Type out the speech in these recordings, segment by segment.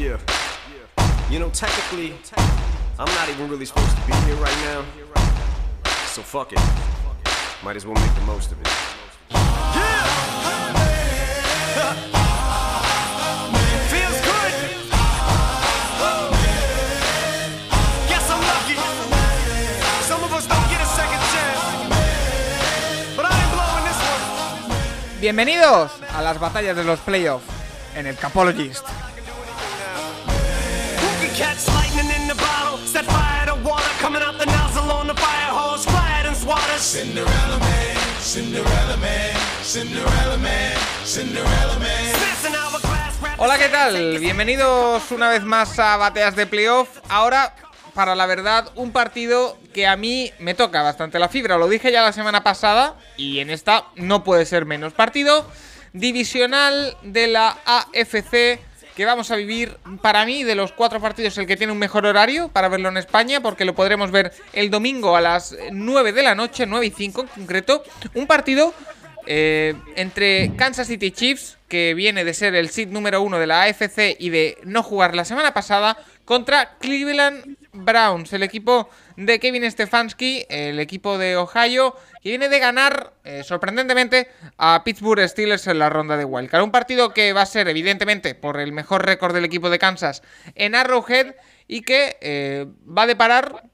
Yeah. You know, technically, I'm not even really supposed to be here right now. So fuck it. Might as well make the most of it. Feels good. Guess I'm lucky. Some of us don't get a second chance. But I ain't blowing this one. Bienvenidos a las batallas de los playoffs en el Capologist. Catch lightning in the bottle? Set fire to water coming out the nozzle on the fire hose. Fly it and swat us. Cinderella man, Cinderella man, Cinderella man, Cinderella man. Smashing hourglass, wrapped Hola, ¿qué tal? Bienvenidos una vez más a Bateas de Playoff. Ahora, para la verdad, un partido que a mí me toca bastante la fibra. Lo dije ya la semana pasada y en esta no puede ser menos. Partido divisional de la AFC que vamos a vivir, para mí, de los cuatro partidos, el que tiene un mejor horario para verlo en España, porque lo podremos ver el domingo a las 9 de la noche, 9 y 5 en concreto. Un partido eh, entre Kansas City Chiefs, que viene de ser el seed número uno de la AFC y de no jugar la semana pasada, contra Cleveland Browns, el equipo de Kevin Stefanski, el equipo de Ohio, que viene de ganar eh, sorprendentemente a Pittsburgh Steelers en la ronda de Wildcard. Un partido que va a ser, evidentemente, por el mejor récord del equipo de Kansas en Arrowhead y que eh, va a deparar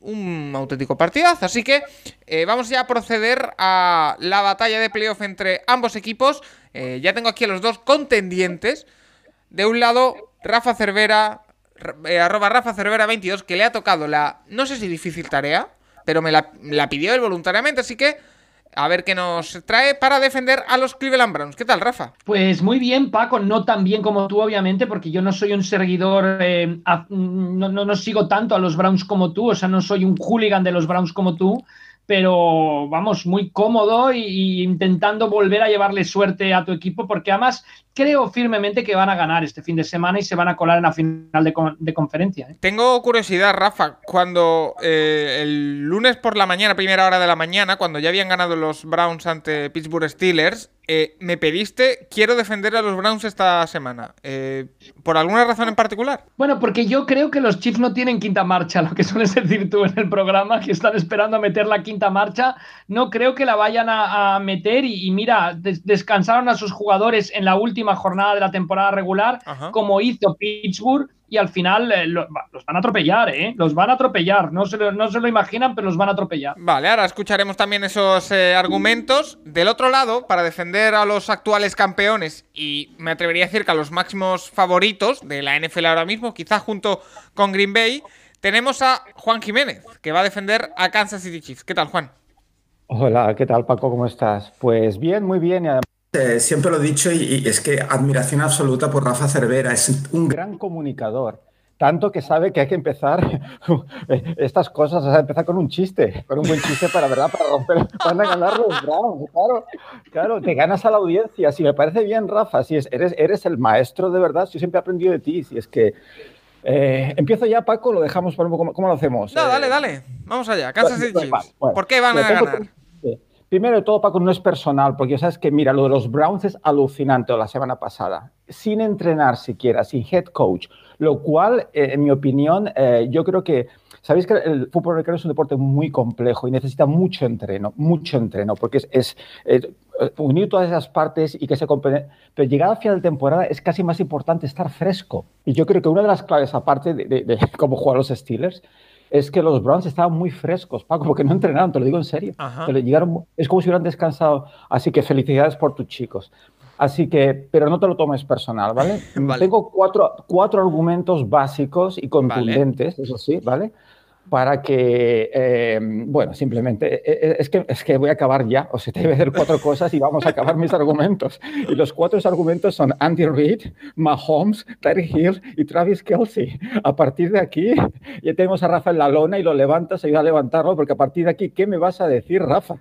un auténtico partidazo. Así que eh, vamos ya a proceder a la batalla de playoff entre ambos equipos. Ya tengo aquí a los dos contendientes. De un lado, Rafa Cervera, eh, arroba Rafa Cervera 22, que le ha tocado la, no sé si difícil tarea, pero me la, la pidió él voluntariamente, así que a ver qué nos trae para defender a los Cleveland Browns. ¿Qué tal, Rafa? Pues muy bien, Paco, no tan bien como tú, obviamente, porque yo no soy un seguidor, eh, no, no, no sigo tanto a los Browns como tú, o sea, no soy un hooligan de los Browns como tú, pero vamos, muy cómodo y, intentando volver a llevarle suerte a tu equipo, porque además creo firmemente que van a ganar este fin de semana y se van a colar en la final de, de conferencia. ¿eh? Tengo curiosidad, Rafa, cuando eh, el lunes por la mañana, primera hora de la mañana, cuando ya habían ganado los Browns ante Pittsburgh Steelers, eh, me pediste, quiero defender a los Browns esta semana. Eh, ¿Por alguna razón en particular? Bueno, porque yo creo que los Chiefs no tienen quinta marcha, lo que sueles decir tú en el programa, que están esperando a meter la quinta marcha. No creo que la vayan a, a meter y, y mira, des- descansaron a sus jugadores en la última jornada de la temporada regular, Ajá. como hizo Pittsburgh, y al final eh, lo- los van a atropellar, ¿eh? Los van a atropellar. No se, lo, no se lo imaginan, pero los van a atropellar. Vale, ahora escucharemos también esos eh, argumentos. Del otro lado, para defender a los actuales campeones y me atrevería a decir que a los máximos favoritos de la NFL ahora mismo, quizá junto con Green Bay, tenemos a Juan Jiménez, que va a defender a Kansas City Chiefs. ¿Qué tal, Juan? Hola, ¿qué tal Paco? ¿Cómo estás? Pues bien, muy bien. Y además, eh, siempre lo he dicho y, y es que admiración absoluta por Rafa Cervera. Es un gran comunicador. Tanto que sabe que hay que empezar estas cosas, o sea, empezar con un chiste, con un buen chiste para, ¿verdad? Para romper, van a ganar los Browns, claro, claro, te ganas a la audiencia. Si me parece bien, Rafa, si es, eres, eres el maestro de verdad, yo siempre he aprendido de ti, si es que... eh, empiezo ya, Paco, lo dejamos para un poco, ¿cómo lo hacemos? No, Eh, dale, dale. Vamos allá. Kansas City Chiefs. bueno, ¿Por qué van a ganar? Primero de todo, Paco, no es personal, porque sabes que, mira, lo de los Browns es alucinante la semana pasada, sin entrenar siquiera, sin head coach, lo cual, eh, en mi opinión, eh, yo creo que, sabéis que el fútbol americano es un deporte muy complejo y necesita mucho entreno, mucho entreno, porque es, es, eh, unir todas esas partes y que se compre- Pero llegada a final de temporada es casi más importante estar fresco. Y yo creo que una de las claves, aparte de, de, de cómo juegan los Steelers, es que los Browns estaban muy frescos, Paco, porque no entrenaron, te lo digo en serio. Llegaron, es como si hubieran descansado. Así que felicidades por tus chicos. Así que, pero no te lo tomes personal, ¿vale? Vale. Tengo cuatro, cuatro argumentos básicos y contundentes, eso sí, ¿vale? Para que, eh, bueno, simplemente, eh, eh, es que, es que voy a acabar ya, o sea, te voy a hacer cuatro cosas y vamos a acabar mis argumentos. Y los cuatro argumentos son Andy Reid, Mahomes, Tyreek Hill y Travis Kelsey. A partir de aquí, ya tenemos a Rafa en la lona y lo levantas, ayuda a levantarlo, porque a partir de aquí, ¿qué me vas a decir, Rafa?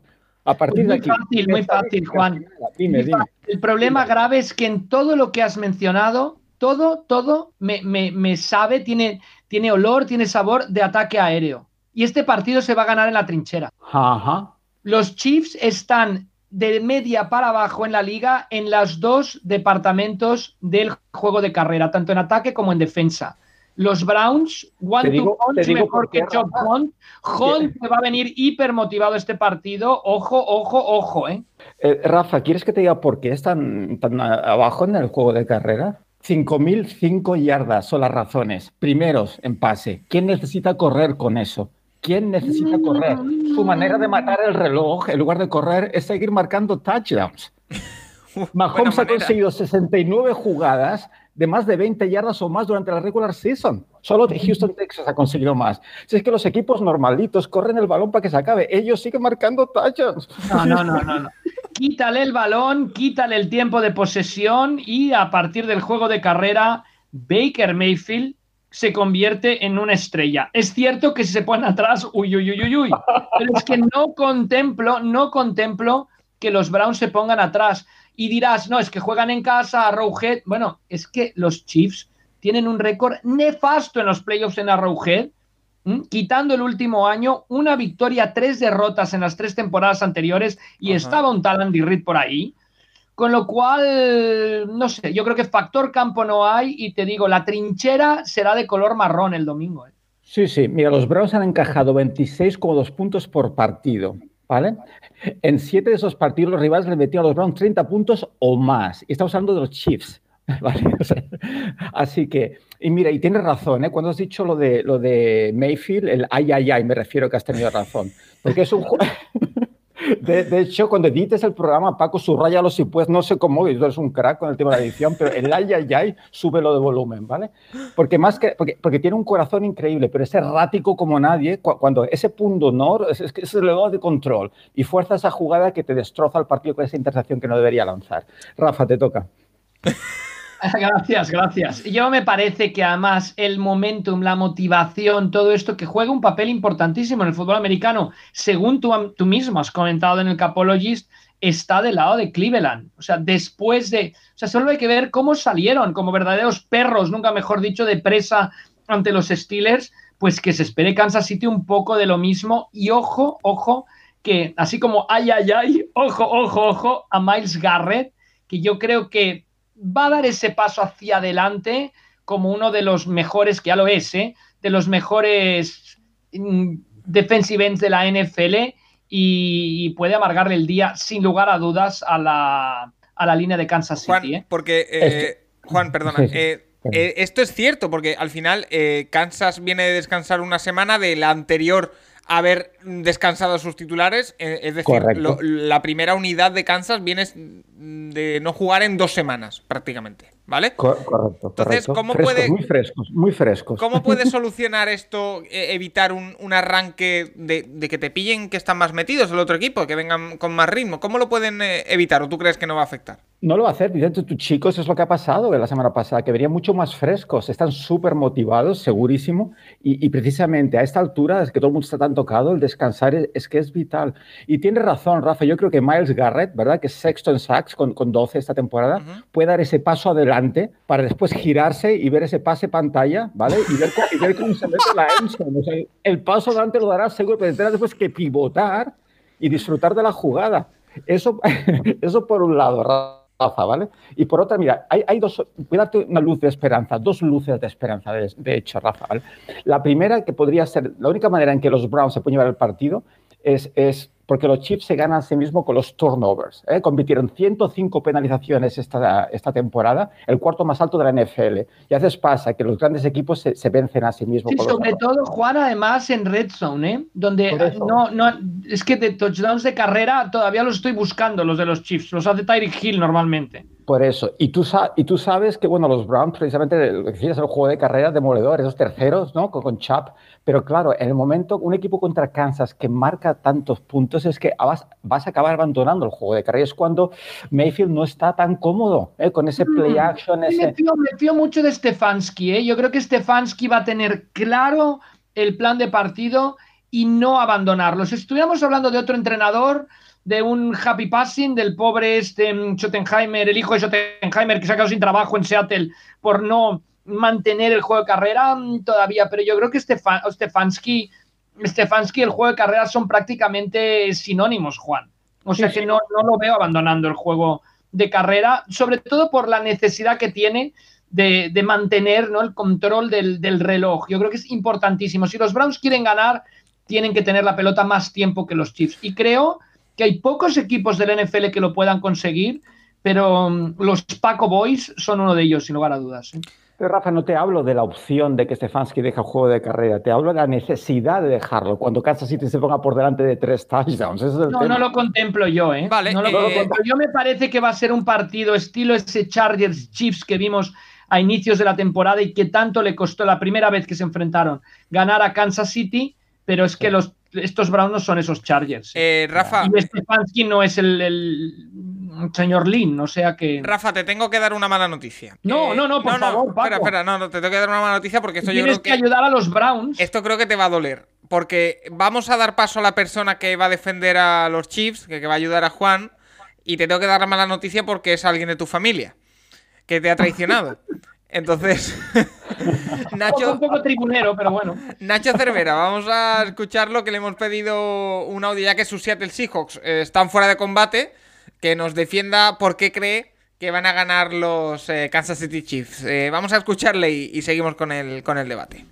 A partir Muy de aquí. fácil, muy fácil, Juan. Dime, dime. El problema grave es que en todo lo que has mencionado, todo, todo me, me- me sabe, tiene, tiene olor, tiene sabor de ataque aéreo. Y este partido se va a ganar en la trinchera. Ajá. Los Chiefs están de media para abajo en la liga en los dos departamentos del juego de carrera, tanto en ataque como en defensa. Los Browns, one digo- to punch mejor que Rafa. Hunt. Hunt te va a venir hiper motivado este partido. Ojo, ojo, ojo, ¿eh? Eh, Rafa, ¿quieres que te diga por qué es tan, abajo en el juego de carrera? 5.005 yardas son las razones. Primeros en pase. ¿Quién necesita correr con eso? ¿Quién necesita correr? Su manera de matar el reloj, en lugar de correr, es seguir marcando touchdowns. Mahomes ha conseguido 69 jugadas de más de 20 yardas o más durante la regular season. Solo de Houston, Texas ha conseguido más. Si es que los equipos normalitos corren el balón para que se acabe, ellos siguen marcando touchdowns. No, no, no, no, no. Quítale el balón, quítale el tiempo de posesión y a partir del juego de carrera, Baker Mayfield se convierte en una estrella. Es cierto que si se ponen atrás, uy, uy, uy, uy, uy. Pero es que no contemplo, no contemplo que los Browns se pongan atrás. Y dirás, no, es que juegan en casa, Arrowhead. Bueno, es que los Chiefs tienen un récord nefasto en los playoffs en Arrowhead. ¿M? Quitando el último año, una victoria, tres derrotas en las tres temporadas anteriores y Ajá. estaba un tal Andy Reid por ahí. Con lo cual, no sé, yo creo que factor campo no hay y te digo, la trinchera será de color marrón el domingo. ¿eh? Sí, sí. Mira, los Browns han encajado 26,2 puntos por partido, ¿vale? En siete de esos partidos los rivales le metieron a los Browns 30 puntos o más. Y estamos hablando de los Chiefs, ¿vale? Así que, y mira, y tienes razón, ¿eh? Cuando has dicho lo de, lo de Mayfield, el ay, ay, ay, me refiero que has tenido razón. Porque es un. De, de hecho, cuando edites el programa, Paco, subrayalo si puedes. No sé cómo, tú eres un crack con el tema de la edición, pero el ay, ay, ay, súbelo de volumen, ¿vale? Porque más que, porque, porque tiene un corazón increíble, pero es errático como nadie. cu- Cuando ese punto honor es, que es de control y fuerza esa jugada que te destroza el partido con esa intercepción que no debería lanzar. Rafa, te toca. Gracias, gracias. Yo me parece que además el momentum, la motivación, todo esto que juega un papel importantísimo en el fútbol americano, según tú, tú mismo has comentado en el Capologist, está del lado de Cleveland. O sea, después de. O sea, solo hay que ver cómo salieron como verdaderos perros, nunca mejor dicho, de presa ante los Steelers. Pues que se espere Kansas City un poco de lo mismo. Y ojo, ojo, que así como ay, ay, ay, ojo, ojo, ojo, a Miles Garrett, que yo creo que va a dar ese paso hacia adelante como uno de los mejores, que ya lo es, ¿eh? de los mejores mm, defensive ends de la NFL y, y puede amargarle el día sin lugar a dudas a la, a la línea de Kansas Juan, City. ¿eh? porque. eh, Juan, perdona. Sí, sí. eh, eh, esto es cierto, porque al final eh, Kansas viene de descansar una semana de la anterior haber descansado sus titulares. eh, es decir, lo- la primera unidad de Kansas viene de no jugar en dos semanas, prácticamente. ¿Vale? Co- correcto. Entonces, correcto. ¿cómo Frescos, puede- Muy frescos, muy frescos. ¿Cómo puedes solucionar esto, eh, evitar un, un arranque de, de que te pillen que están más metidos el otro equipo, que vengan con más ritmo? ¿Cómo lo pueden eh, evitar o tú crees que no va a afectar? No lo va a hacer, tus chicos es lo que ha pasado la semana pasada, que venían mucho más frescos, están súper motivados, segurísimo, y, y precisamente a esta altura, es que todo el mundo está tan tocado, el descansar es, es que es vital. Y tienes razón, Rafa, yo creo que Miles Garrett, ¿verdad? Que es sexto en sacks con, con 12 esta temporada, Ujú. puede dar ese paso adelante para después girarse y ver ese pase pantalla, ¿vale? Y ver, y ver cómo se mete la endzone. O sea, el paso adelante lo dará seguro, pero después que pivotar y disfrutar de la jugada. Eso, eso por un lado, Rafa, ¿vale? Y por otra, mira, hay, hay dos, voy a darte una luz de esperanza, dos luces de esperanza, de, de hecho, Rafa, ¿vale? La primera, que podría ser, la única manera en que los Browns se pueden llevar el partido es, es porque los Chiefs se ganan a sí mismos con los turnovers. ¿eh? Convirtieron 105 penalizaciones esta, esta temporada, el cuarto más alto de la NFL. Y a veces pasa que los grandes equipos se, se vencen a sí mismos. Sí, los sobre todo Juan, además en Red Zone, ¿eh? donde no, no, es que de touchdowns de carrera todavía los estoy buscando, los de los Chiefs, los hace Tyreek Hill normalmente. Por eso. Y tú, y tú sabes que, bueno, los Browns, precisamente, lo que decías, el juego de carrera demoledor, esos terceros, ¿no? Con, con Chap. Pero claro, en el momento, un equipo contra Kansas que marca tantos puntos es que vas, vas a acabar abandonando el juego de carrera. Es cuando Mayfield no está tan cómodo, ¿eh? Con ese play action, fío, me fío mucho de Stefanski, ¿eh? Yo creo que Stefanski va a tener claro el plan de partido y no abandonarlo. Si estuviéramos hablando de otro entrenador, de un happy passing, del pobre este mm, Schottenheimer, el hijo de Schottenheimer que se ha quedado sin trabajo en Seattle por no mantener el juego de carrera mm, todavía, pero yo creo que Stefan, Stefanski, Stefanski y el juego de carrera son prácticamente sinónimos, Juan. O sea Sí, que no, no lo veo abandonando el juego de carrera, sobre todo por la necesidad que tiene de, de mantener ¿no? el control del, del reloj. Yo creo que es importantísimo. Si los Browns quieren ganar, tienen que tener la pelota más tiempo que los Chiefs. Y creo que hay pocos equipos del NFL que lo puedan conseguir, pero mm, los Paco Boys son uno de ellos, sin lugar a dudas. ¿eh? Pero Rafa, no te hablo de la opción de que Stefanski deje el juego de carrera, te hablo de la necesidad de dejarlo cuando Kansas City se ponga por delante de tres touchdowns. Ese es el No, tema. no lo contemplo yo, ¿eh? Vale, No lo eh, contemplo. Yo me parece que va a ser un partido estilo ese Chargers Chiefs que vimos a inicios de la temporada y que tanto le costó la primera vez que se enfrentaron ganar a Kansas City, pero es que los, estos Browns no son esos Chargers. ¿eh? Eh, Rafa, Y Stefanski no es el, el señor Lynn, o sea que... Rafa, te tengo que dar una mala noticia. No, no, no, por favor, Paco. Espera, espera, no, no, te tengo que dar una mala noticia porque esto yo Tienes creo que que. ayudar a los Browns. Esto creo que te va a doler. Porque vamos a dar paso a la persona que va a defender a los Chiefs, que, que va a ayudar a Juan. Y te tengo que dar la mala noticia porque es alguien de tu familia. Que te ha traicionado. Entonces. Un Nacho, poco tribunero, pero bueno. Nacho Cervera, vamos a escuchar lo que le hemos pedido un audio ya que sus Seattle Seahawks eh, están fuera de combate. Que nos defienda por qué cree que van a ganar los eh, Kansas City Chiefs. Eh, vamos a escucharle y, y seguimos con el, con el debate.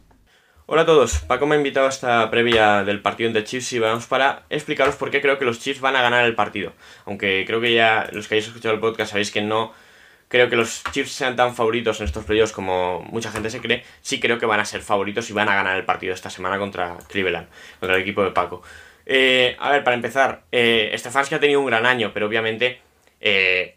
Hola a todos, Paco me ha invitado a esta previa del partido entre Chiefs y vamos para explicaros por qué creo que los Chiefs van a ganar el partido. Aunque creo que ya los que hayáis escuchado el podcast sabéis que no creo que los Chiefs sean tan favoritos en estos playoffs como mucha gente se cree. Sí creo que van a ser favoritos y van a ganar el partido esta semana contra Cleveland, contra el equipo de Paco. Eh, a ver, para empezar, eh, Stefanski ha tenido un gran año, pero obviamente eh,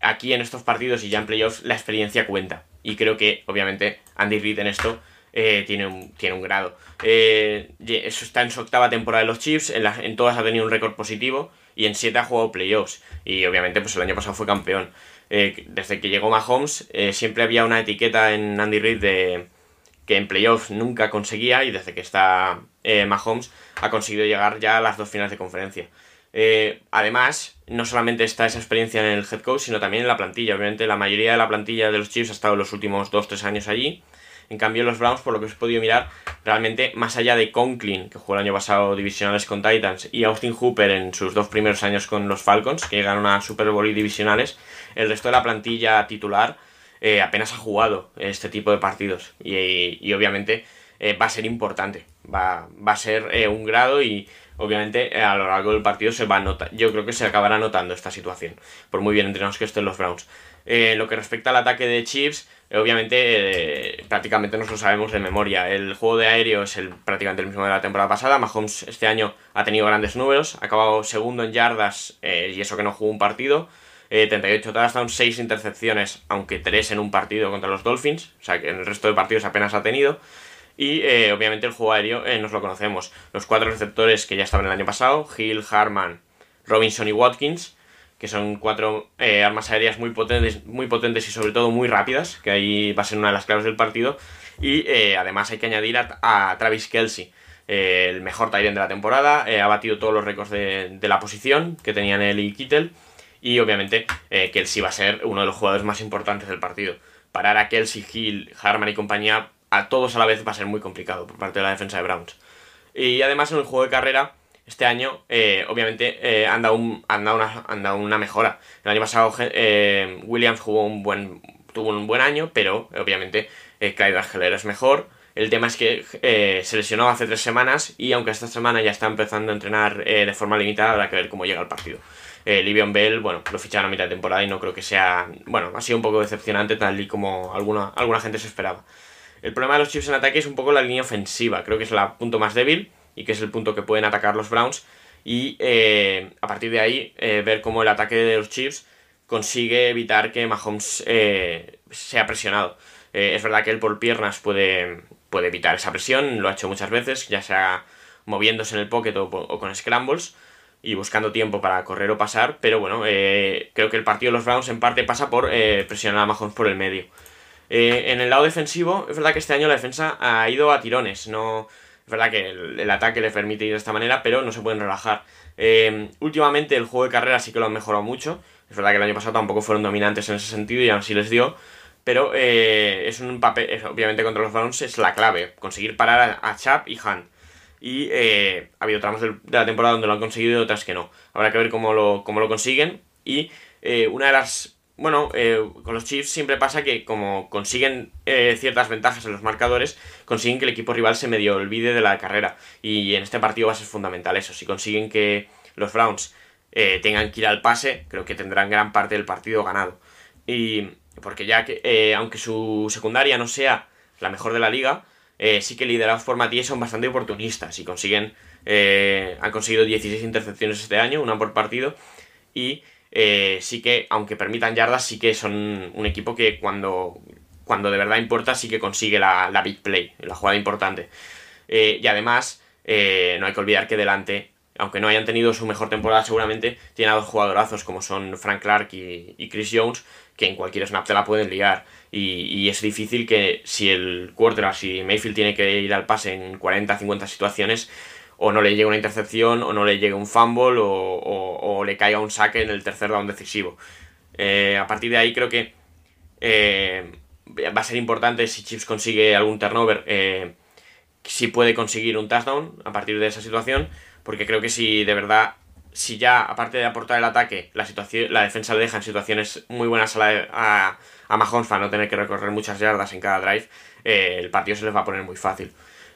aquí en estos partidos y ya en playoffs la experiencia cuenta. Y creo que obviamente Andy Reid en esto eh, tiene, un, tiene un grado. Eh, eso está en su octava temporada de los Chiefs, en, en todas ha tenido un récord positivo y en siete ha jugado playoffs. Y obviamente pues el año pasado fue campeón. Eh, desde que llegó Mahomes eh, siempre había una etiqueta en Andy Reid de que en playoffs nunca conseguía y desde que está eh, Mahomes ha conseguido llegar ya a las dos finales de conferencia. Además, no solamente está esa experiencia en el head coach, sino también en la plantilla. Obviamente, la mayoría de la plantilla de los Chiefs ha estado los últimos 2-3 años allí. En cambio, los Browns, por lo que os he podido mirar, realmente, más allá de Conklin, que jugó el año pasado divisionales con Titans, y Austin Hooper en sus dos primeros años con los Falcons, que llegaron a Super Bowl y divisionales, el resto de la plantilla titular eh, apenas ha jugado este tipo de partidos. Y, y obviamente eh, va a ser importante. Va, va a ser eh, un grado y obviamente a lo largo del partido se va a notar. Yo creo que se acabará notando esta situación, por muy bien entrenados que estén los Browns. Eh, lo que respecta al ataque de Chiefs, obviamente eh, prácticamente nos lo sabemos de memoria. El juego de aéreo es el, prácticamente el mismo de la temporada pasada. Mahomes este año ha tenido grandes números, ha acabado segundo en yardas eh, y eso que no jugó un partido. Eh, 38 touchdowns, 6 intercepciones, aunque 3 en un partido contra los Dolphins, o sea que en el resto de partidos apenas ha tenido. Y eh, obviamente el juego aéreo nos lo conocemos. Los cuatro receptores que ya estaban el año pasado, Hill, Harman, Robinson y Watkins, que son cuatro eh, armas aéreas muy potentes, muy potentes y sobre todo muy rápidas, que ahí va a ser una de las claves del partido. Y eh, además hay que añadir a, Travis Kelsey, eh, el mejor end de la temporada, ha batido todos los récords de, la posición que tenían él y Kittel. Y obviamente Kelsey va a ser uno de los jugadores más importantes del partido. Parar a Kelsey, Hill, Harman y compañía a todos a la vez va a ser muy complicado por parte de la defensa de Browns. Y además en el juego de carrera, este año, eh, obviamente, eh, han, dado un- dado una, han dado una mejora. El año pasado eh, Williams jugó un buen, tuvo un buen año, pero obviamente eh, Clyde Argeler es mejor. El tema es que se lesionó hace tres semanas y aunque esta semana ya está empezando a entrenar de forma limitada, habrá que ver cómo llega el partido. Livion Bell, bueno, lo ficharon a mitad de temporada y no creo que sea. Bueno, ha sido un poco decepcionante, tal y como alguna, alguna gente se esperaba. El problema de los Chiefs en ataque es un poco la línea ofensiva. Creo que es el punto más débil y que es el punto que pueden atacar los Browns. Y eh, a partir de ahí, eh, ver cómo el ataque de los Chiefs consigue evitar que Mahomes eh, sea presionado. Es verdad que él por piernas puede, puede evitar esa presión, lo ha hecho muchas veces, ya sea moviéndose en el pocket o, o con scrambles y buscando tiempo para correr o pasar, pero bueno, creo que el partido de los Browns en parte pasa por presionar a Mahomes por el medio. En el lado defensivo, es verdad que este año la defensa ha ido a tirones. No, es verdad que el, ataque le permite ir de esta manera, pero no se pueden relajar. Eh, últimamente el juego de carrera sí que lo han mejorado mucho. Es verdad que el año pasado tampoco fueron dominantes en ese sentido y aún así les dio. Pero eh, es un papel, obviamente contra los Browns es la clave, conseguir parar a, Chap y Hunt. y eh, ha habido tramos de la temporada donde lo han conseguido y otras que no. Habrá que ver cómo lo, cómo lo consiguen. Y eh, una de las... Bueno, eh, con los Chiefs siempre pasa que como consiguen eh, ciertas ventajas en los marcadores, consiguen que el equipo rival se medio olvide de la carrera. Y en este partido va a ser fundamental eso. Si consiguen que los Browns eh, tengan que ir al pase, creo que tendrán gran parte del partido ganado. Y porque ya que, eh, aunque su secundaria no sea la mejor de la liga, sí que liderados por Matías son bastante oportunistas y consiguen, han conseguido 16 intercepciones este año, una por partido, y eh, sí que, aunque permitan yardas, sí que son un equipo que cuando, cuando de verdad importa, sí que consigue la, la big play, la jugada importante. Eh, y además, eh, no hay que olvidar que delante, aunque no hayan tenido su mejor temporada seguramente, tiene a dos jugadorazos como son Frank Clark y, Chris Jones, que en cualquier snap te la pueden liar. Y, es difícil que si el quarterback, si Mayfield tiene que ir al pase en 40, 50 situaciones, o no le llegue una intercepción, o no le llegue un fumble, o, le caiga un saque en el tercer down decisivo. Eh, a partir de ahí creo que eh, va a ser importante si Chips consigue algún turnover, eh, si puede conseguir un touchdown a partir de esa situación, porque creo que si de verdad, si ya aparte de aportar el ataque, la situación, la defensa le deja en situaciones muy buenas a, la- a, a Mahomes no tener que recorrer muchas yardas en cada drive, el partido se les va a poner muy fácil.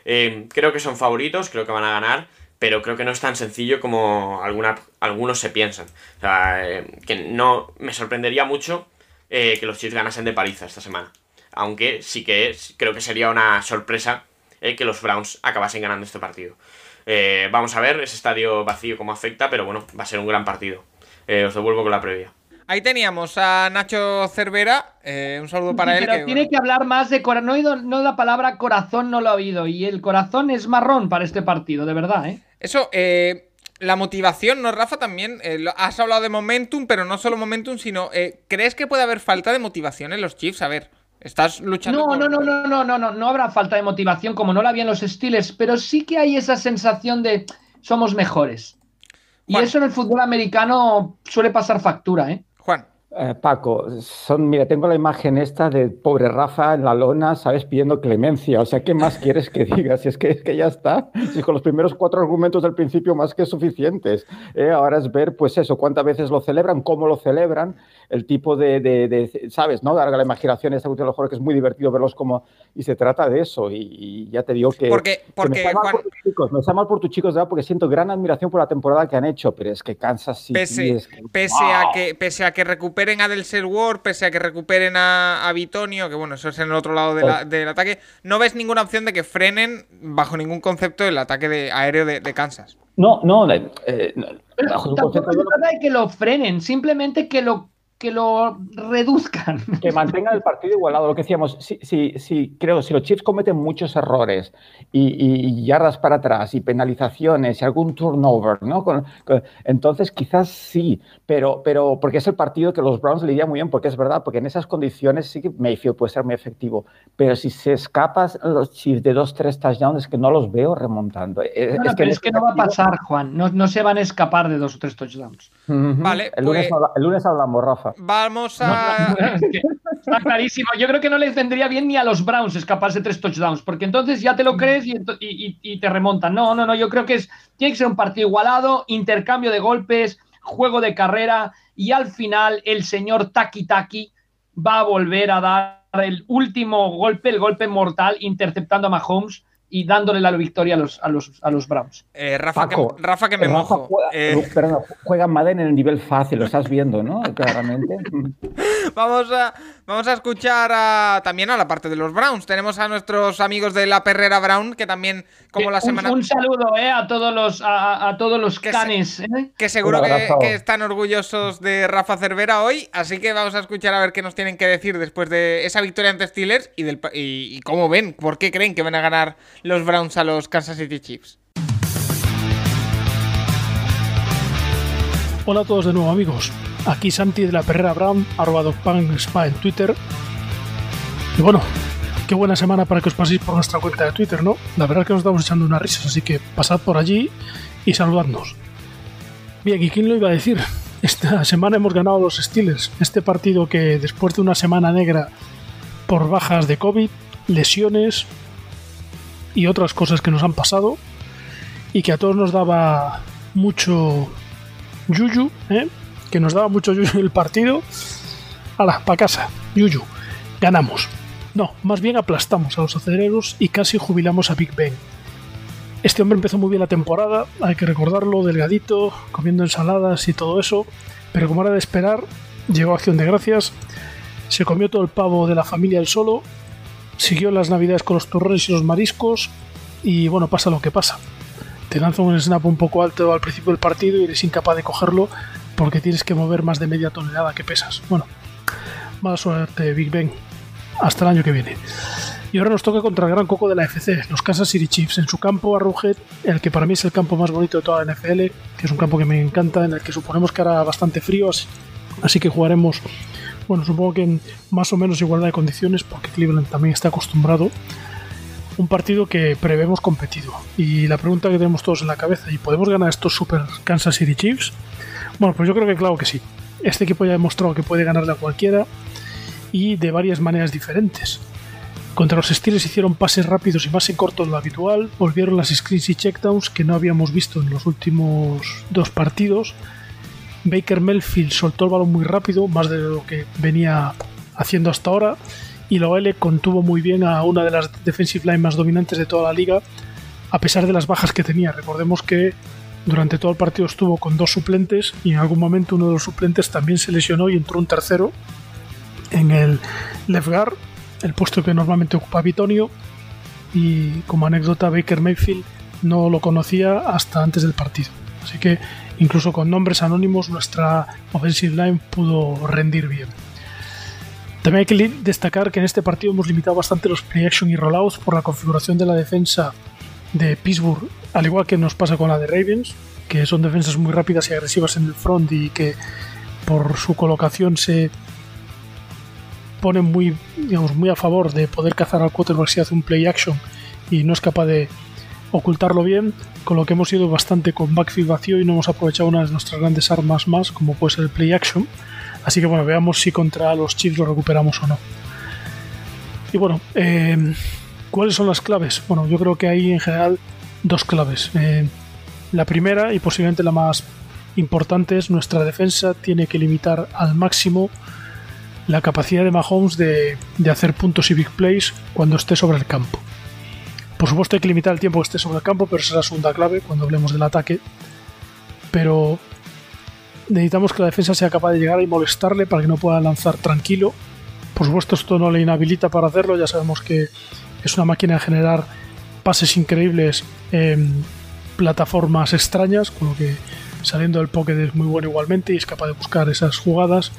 Eh, creo que son favoritos, creo que van a ganar, pero creo que no es tan sencillo como alguna, algunos se piensan. O sea, eh, que no me sorprendería mucho eh, que los Chiefs ganasen de paliza esta semana. Aunque sí que es- creo que sería una sorpresa eh, que los Browns acabasen ganando este partido. Eh, vamos a ver ese estadio vacío cómo afecta, pero bueno, va a ser un gran partido. Os devuelvo con la previa. Ahí teníamos a Nacho Cervera. eh, un saludo para Sí, él. pero que, tiene bueno, que hablar más de corazón. No, he oído- no la palabra corazón, no lo he oído. Y el corazón es marrón para este partido, de verdad, ¿eh? Eso, eh, la motivación, ¿no, Rafa? También eh, has hablado de momentum, pero no solo momentum, sino. eh, ¿Crees que puede haber falta de motivación en los Chiefs? A ver, estás luchando. No, por- no, no, no, no, no, no, no habrá falta de motivación como no la había en los Steelers, pero sí que hay esa sensación de somos mejores. Y eso en el fútbol americano suele pasar factura, ¿eh? Eh, Paco, son, mira, tengo la imagen esta de pobre Rafa en la lona, ¿sabes? Pidiendo clemencia. O sea, ¿qué más quieres que diga? Si es que, es que ya está. Si con los primeros cuatro argumentos del principio más que suficientes. ¿eh? Ahora es ver, pues eso, cuántas veces lo celebran, cómo lo celebran, el tipo de, de- de- ¿sabes? ¿No? Dar la imaginación esta última que es muy divertido verlos como... Y se trata de eso. Y, y ya te digo que... Porque- que porque, me está mal Juan- por tus chicos, me está mal por tus chicos, de verdad, porque siento gran admiración por la temporada que han hecho, pero es que Kansas City Pese, es que- pese a que pese a que recuperen a Del Ward, pese a que recuperen a, a Bitonio, que bueno, eso es en el otro lado de la- del ataque, no ves ninguna opción de que frenen bajo ningún concepto el ataque de, aéreo de, de Kansas. No, no, eh, no, Pero bajo un tampoco concepto se trata de que lo frenen, simplemente que lo, que lo reduzcan. que mantengan el partido igualado. Lo que decíamos, sí, sí, sí, creo, si los Chiefs cometen muchos errores y, y- y yardas para atrás y penalizaciones y algún turnover, ¿no? Con- con- entonces quizás sí, pero, pero porque es el partido que los Browns le iría muy bien, porque es verdad, porque en esas condiciones sí que Mayfield puede ser muy efectivo, pero si se escapan los Chiefs de dos, tres touchdowns, es que no los veo remontando. Eh, No, no, en pero es este que no va a pasar, Juan. No, no se van a escapar de dos o tres touchdowns. Vale, el, lunes, pues- el lunes hablamos, Rafa. Vamos a. no, es que está clarísimo. Yo creo que no les vendría bien ni a los Browns escaparse tres touchdowns, porque entonces ya te lo crees y- y- y te remontan. No, no, no. Yo creo que es, tiene que ser un partido igualado, intercambio de golpes, juego de carrera y al final el señor Taki Taki va a volver a dar el último golpe, el golpe mortal, interceptando a Mahomes y dándole la victoria a los, a los, a los Browns. Eh, Rafa, Paco, que, Rafa, que me Rafa mojo. Juega, Eh, perdón, juega Madden en el nivel fácil, lo estás viendo, ¿no? Claramente. Vamos a, vamos a escuchar a- también a la parte de los Browns. Tenemos a nuestros amigos de la Perrera Brown, que también, como la un, semana. un saludo eh, a todos los, a, todos los Que se- eh. Que seguro Un que, están orgullosos de Rafa Cervera hoy, así que vamos a escuchar a ver qué nos tienen que decir después de esa victoria ante Steelers y, del, y cómo ven, por qué creen que van a ganar los Browns a los Kansas City Chiefs. Hola a todos de nuevo amigos, aquí Santi de la Perrera Brown, arroba DogPanspa en Twitter. Y bueno, qué buena semana para que os paséis por nuestra cuenta de Twitter, ¿no? La verdad es que nos estamos echando unas risas, así que pasad por allí y saludadnos. Bien, ¿y quién lo iba a decir? Esta semana hemos ganado los Steelers, este partido que después de una semana negra por bajas de COVID, lesiones y otras cosas que nos han pasado, y que a todos nos daba mucho yuyu, ¿eh? que nos daba mucho yuyu el partido. ¡Hala, para casa! Yuyu, ganamos. No, más bien aplastamos a los aceleros y casi jubilamos a Big Ben. Este hombre empezó muy bien la temporada, hay que recordarlo, delgadito, comiendo ensaladas y todo eso, pero como era de esperar, llegó a Acción de Gracias, se comió todo el pavo de la familia él solo, siguió las navidades con los turrones y los mariscos, y bueno, pasa lo que pasa. Te lanza un snap un poco alto al principio del partido y eres incapaz de cogerlo porque tienes que mover más de media tonelada que pesas. Bueno, mala suerte, Big Ben. Hasta el año que viene. Y ahora nos toca contra el gran coco de la FC, los Kansas City Chiefs, en su campo Arrowhead, el que para mí es el campo más bonito de toda la NFL, que es un campo que me encanta, en el que suponemos que hará bastante frío, así, que jugaremos, bueno, supongo que en más o menos igualdad de condiciones, porque Cleveland también está acostumbrado. Un partido que prevemos competido. Y la pregunta que tenemos todos en la cabeza, ¿y podemos ganar estos Super Kansas City Chiefs? Bueno, pues yo creo que claro que sí. Este equipo ya ha demostrado que puede ganarle a cualquiera y de varias maneras diferentes. Contra los Steelers hicieron pases rápidos y más en corto de lo habitual, volvieron las screens y checkdowns que no habíamos visto en los últimos dos partidos. Baker Melfield soltó el balón muy rápido, más de lo que venía haciendo hasta ahora, y la OL contuvo muy bien a una de las defensive line más dominantes de toda la liga, a pesar de las bajas que tenía. Recordemos que durante todo el partido estuvo con dos suplentes y en algún momento uno de los suplentes también se lesionó y entró un tercero en el left guard, el puesto que normalmente ocupa Bitonio. Y como anécdota, Baker Mayfield no lo conocía hasta antes del partido. Así que incluso con nombres anónimos nuestra offensive line pudo rendir bien. También hay que destacar que en este partido hemos limitado bastante los play action y rollouts por la configuración de la defensa de Pittsburgh, al igual que nos pasa con la de Ravens, que son defensas muy rápidas y agresivas en el front y que por su colocación se ponen muy, digamos, muy a favor de poder cazar al quarterback si hace un play action y no es capaz de ocultarlo bien, con lo que hemos ido bastante con backfield vacío y no hemos aprovechado una de nuestras grandes armas más, como puede ser el play action. Así que bueno, veamos si contra los Chiefs lo recuperamos o no. Y bueno, eh, ¿cuáles son las claves? Bueno, yo creo que hay en general dos claves. Eh, la primera y posiblemente la más importante es nuestra defensa tiene que limitar al máximo la capacidad de Mahomes de, de, hacer puntos y big plays cuando esté sobre el campo. Por supuesto hay que limitar el tiempo que esté sobre el campo, pero esa es la segunda clave cuando hablemos del ataque. Pero necesitamos que la defensa sea capaz de llegar y molestarle para que no pueda lanzar tranquilo. Por supuesto, esto no le inhabilita para hacerlo, ya sabemos que es una máquina de generar pases increíbles en plataformas extrañas, con lo que saliendo del pocket es muy bueno igualmente y es capaz de buscar esas jugadas.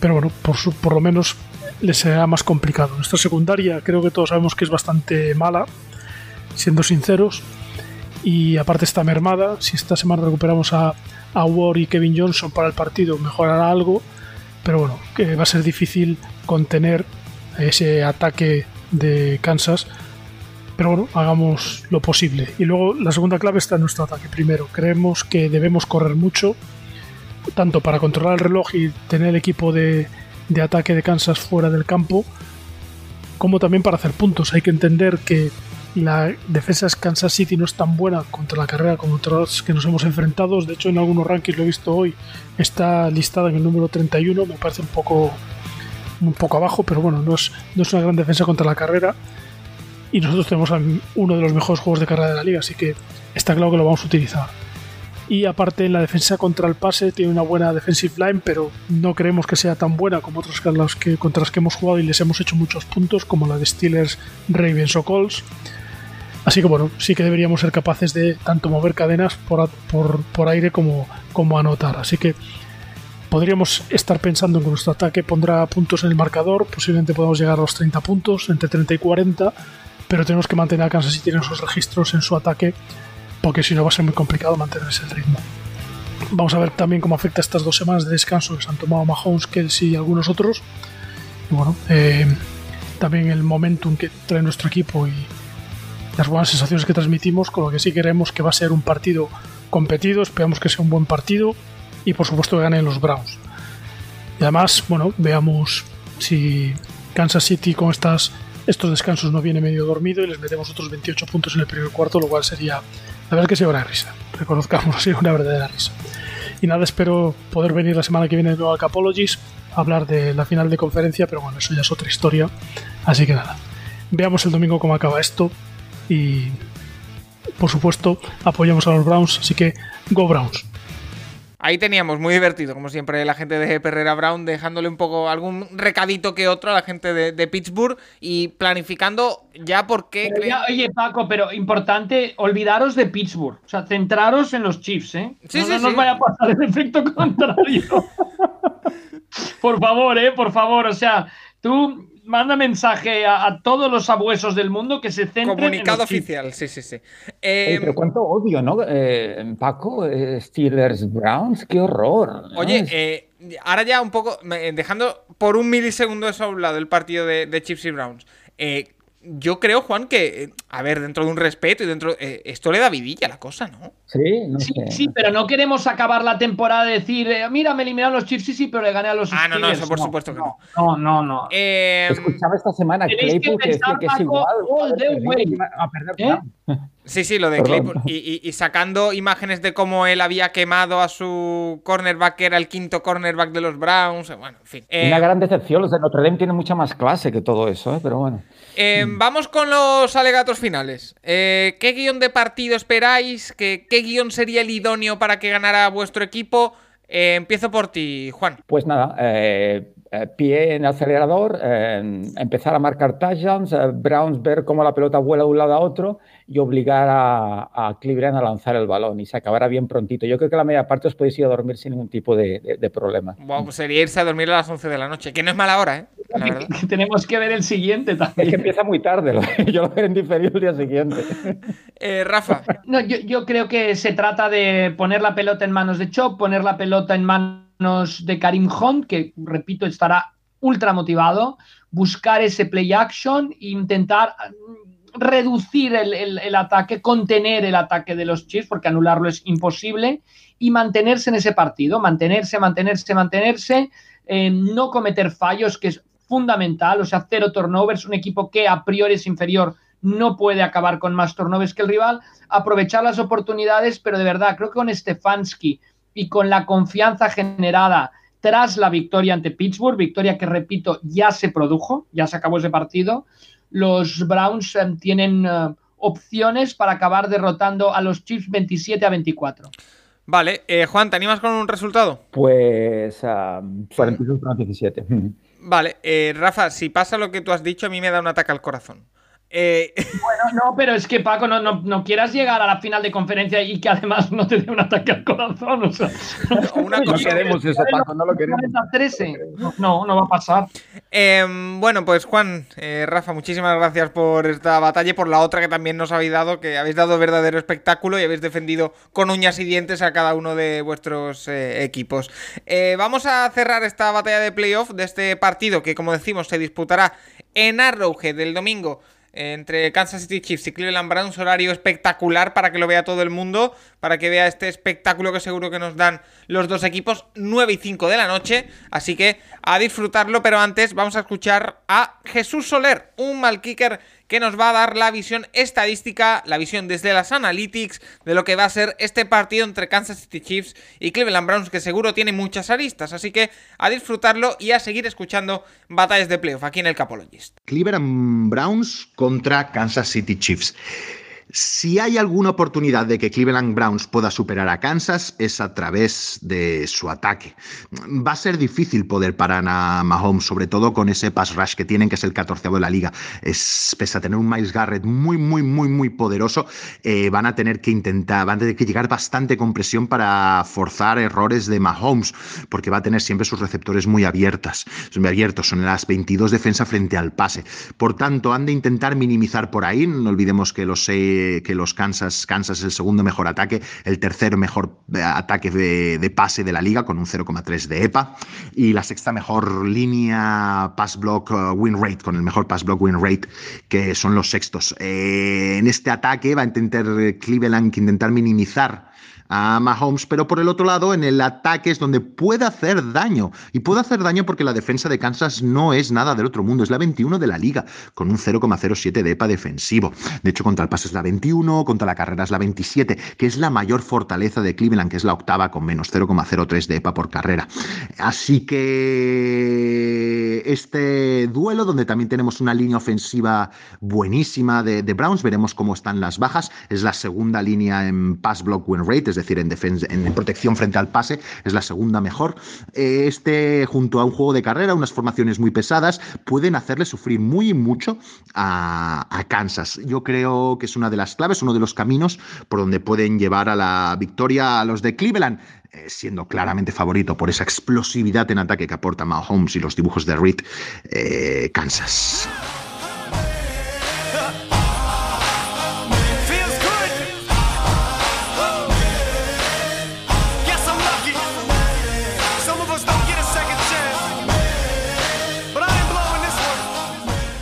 Pero bueno, por, su, por lo menos le será más complicado. Nuestra secundaria creo que todos sabemos que es bastante mala, siendo sinceros. Y aparte está mermada. Si esta semana recuperamos a, a Ward y Kevin Johnson para el partido mejorará algo, pero bueno, que va a ser difícil contener ese ataque de Kansas. Pero bueno, hagamos lo posible. Y luego la segunda clave está en nuestro ataque. Primero, creemos que debemos correr mucho, tanto para controlar el reloj y tener el equipo de, de ataque de Kansas fuera del campo, como también para hacer puntos. Hay que entender que la defensa de Kansas City no es tan buena contra la carrera como otras que nos hemos enfrentado. De hecho, en algunos rankings lo he visto hoy, está listada en el número 31. Me parece un poco, un poco abajo, pero bueno, no es, no es una gran defensa contra la carrera. Y nosotros tenemos uno de los mejores juegos de carrera de la liga, así que está claro que lo vamos a utilizar. Y aparte, en la defensa contra el pase tiene una buena defensive line, pero no creemos que sea tan buena como otras las que, contra las que hemos jugado y les hemos hecho muchos puntos, como la de Steelers, Ravens o Colts. Así que bueno, sí que deberíamos ser capaces de tanto mover cadenas por, por, por aire como, como anotar. Así que podríamos estar pensando en que nuestro ataque pondrá puntos en el marcador, posiblemente podamos llegar a los 30 puntos, entre 30 y 40, pero tenemos que mantener a Kansas City en esos registros en su ataque, porque si no va a ser muy complicado mantener ese ritmo. Vamos a ver también cómo afecta estas dos semanas de descanso que se han tomado Mahomes, Kelsey y algunos otros. Y bueno, eh, también el momentum que trae nuestro equipo y las buenas sensaciones que transmitimos, con lo que sí queremos que va a ser un partido competido, esperamos que sea un buen partido y por supuesto que ganen los Browns. Y además, bueno, veamos si Kansas City con estas, estos descansos no viene medio dormido y les metemos otros 28 puntos en el primer cuarto, lo cual sería La verdad que se una risa. Reconozcamos, sido una verdadera risa. Y nada, espero poder venir la semana que viene de nuevo a Capologies a hablar de la final de conferencia, pero bueno, eso ya es otra historia. Así que nada, veamos el domingo cómo acaba esto y por supuesto apoyamos a los Browns, así que go Browns. Ahí teníamos, muy divertido, como siempre, la gente de Perrera Brown dejándole un poco algún recadito que otro a la gente de, Pittsburgh y planificando ya por qué. oye, Paco, pero importante, olvidaros de Pittsburgh. O sea, centraros en los Chiefs, ¿eh? Sí, no, sí, no nos vaya a pasar el efecto contrario. por favor, ¿eh? Por favor, o sea, tú manda mensaje a, todos los abuesos del mundo que se centren Comunicado oficial, sí, sí, sí. pero em, cuánto odio, ¿no? Eh, Paco, eh, Steelers Browns, qué horror. Oye, eh, ahora ya un poco, dejando por un milisegundo eso a un lado el partido de, de Chiefs y Browns. Eh, yo creo, Juan, que, eh, a ver, dentro de un respeto y dentro. Eh, esto le da vidilla a la cosa, ¿no? Sí, no sí, sí, pero no queremos acabar la temporada de decir, eh, mira, me eliminaron los Chiefs, sí, sí, pero le gané a los Ah, no, no, eso por supuesto que no. No, no, no. Escuchaba esta semana Claypool que, decía que es igual. A perder Sí, sí, lo de Claypool. Y, sacando imágenes de cómo él había quemado a su cornerback, que era el quinto cornerback de los Browns. Bueno, en fin. Una gran decepción. Los de Notre Dame tienen mucha más clase que todo eso, pero bueno. Eh, vamos con los alegatos finales. Eh, ¿Qué guion de partido esperáis? ¿Qué, ¿Qué, guion sería el idóneo para que ganara vuestro equipo? Eh, empiezo por ti, Juan. Pues nada, pie en el acelerador, empezar a marcar touchdowns, Browns ver cómo la pelota vuela de un lado a otro y obligar a, Cleveland a lanzar el balón y se acabará bien prontito. Yo creo que la media parte os podéis ir a dormir sin ningún tipo de, problema. pues sería irse a dormir a las 11 de la noche, que no es mala hora, ¿eh? Tenemos que ver el siguiente también. Es que empieza muy tarde, yo lo veré en diferido el día siguiente. Eh, Rafa. No, yo, creo que se trata de poner la pelota en manos de Chop, poner la pelota en manos de Karim Hunt, que repito, estará ultra motivado, buscar ese play action e intentar reducir el, ataque, contener el ataque de los Chiefs, porque anularlo es imposible, y mantenerse en ese partido, mantenerse, mantenerse, mantenerse, eh, no cometer fallos, que es fundamental, o sea, cero turnovers, un equipo que a priori es inferior no puede acabar con más turnovers que el rival, aprovechar las oportunidades, pero de verdad, creo que con Stefanski y con la confianza generada tras la victoria ante Pittsburgh, victoria que repito ya se produjo, ya se acabó ese partido, los Browns eh, tienen eh, opciones para acabar derrotando a los Chiefs 27 a 24. Vale, eh, Juan, ¿te animas con un resultado? Pues uh, 42 a 17. Vale, Rafa, si pasa lo que tú has dicho, a mí me da un ataque al corazón. Eh, bueno, no, pero es que Paco, no, no, quieras llegar a la final de conferencia y que además no te dé un ataque al corazón. O sea, una no queremos eso, Paco, no lo queremos. No, no va a pasar. Em, bueno, pues Juan, eh, Rafa, muchísimas gracias por esta batalla y por la otra que también nos habéis dado, que habéis dado verdadero espectáculo y habéis defendido con uñas y dientes a cada uno de vuestros eh, equipos. vamos a cerrar esta batalla de playoff de este partido que, como decimos, se disputará en Arrowhead del domingo entre Kansas City Chiefs y Cleveland Browns, horario espectacular para que lo vea todo el mundo, para que vea este espectáculo que seguro que nos dan los dos equipos, 9 y 5 de la noche, así que a disfrutarlo, pero antes vamos a escuchar a Jesús Soler, un mal kicker que nos va a dar la visión estadística, la visión desde las analytics de lo que va a ser este partido entre Kansas City Chiefs y Cleveland Browns, que seguro tiene muchas aristas. Así que a disfrutarlo y a seguir escuchando batallas de playoff aquí en el Capologist. Cleveland Browns contra Kansas City Chiefs. Si hay alguna oportunidad de que Cleveland Browns pueda superar a Kansas es a través de su ataque. Va a ser difícil poder parar a Mahomes, sobre todo con ese pass rush que tienen, que es el 14 de la liga. Es, pese a tener un Miles Garrett muy, muy, muy, muy poderoso, eh, van a tener que intentar, van a tener que llegar bastante con presión para forzar errores de Mahomes, porque va a tener siempre sus receptores muy abiertas, muy abiertos, son las 22 defensa frente al pase. Por tanto, han de intentar minimizar por ahí, no olvidemos que los seis que, los Kansas. Kansas es el segundo mejor ataque, el tercer mejor eh, ataque de, pase de la liga con un 0,3 de EPA y la sexta mejor línea pass block uh, win rate, con el mejor pass block win rate, que son los sextos. Eh, en este ataque va a intentar Cleveland intentar minimizar a Mahomes, pero por el otro lado, en el ataque es donde puede hacer daño. Y puede hacer daño porque la defensa de Kansas no es nada del otro mundo, es la 21 de la liga, con un 0,07 de EPA defensivo. De hecho, contra el pase es la 21, contra la carrera es la 27, que es la mayor fortaleza de Cleveland, que es la octava con menos 0,03 de EPA por carrera. Así que este duelo, donde también tenemos una línea ofensiva buenísima de, de Browns, veremos cómo están las bajas. Es la segunda línea en pass block win rate, es decir, en, defensa, en protección frente al pase, es la segunda mejor. Este, junto a un juego de carrera, unas formaciones muy pesadas, pueden hacerle sufrir muy mucho a, a Kansas. Yo creo que es una de las claves, uno de los caminos por donde pueden llevar a la victoria a los de Cleveland. Eh, siendo claramente favorito por esa explosividad en ataque que aporta Mahomes y los dibujos de Reed, eh, Kansas.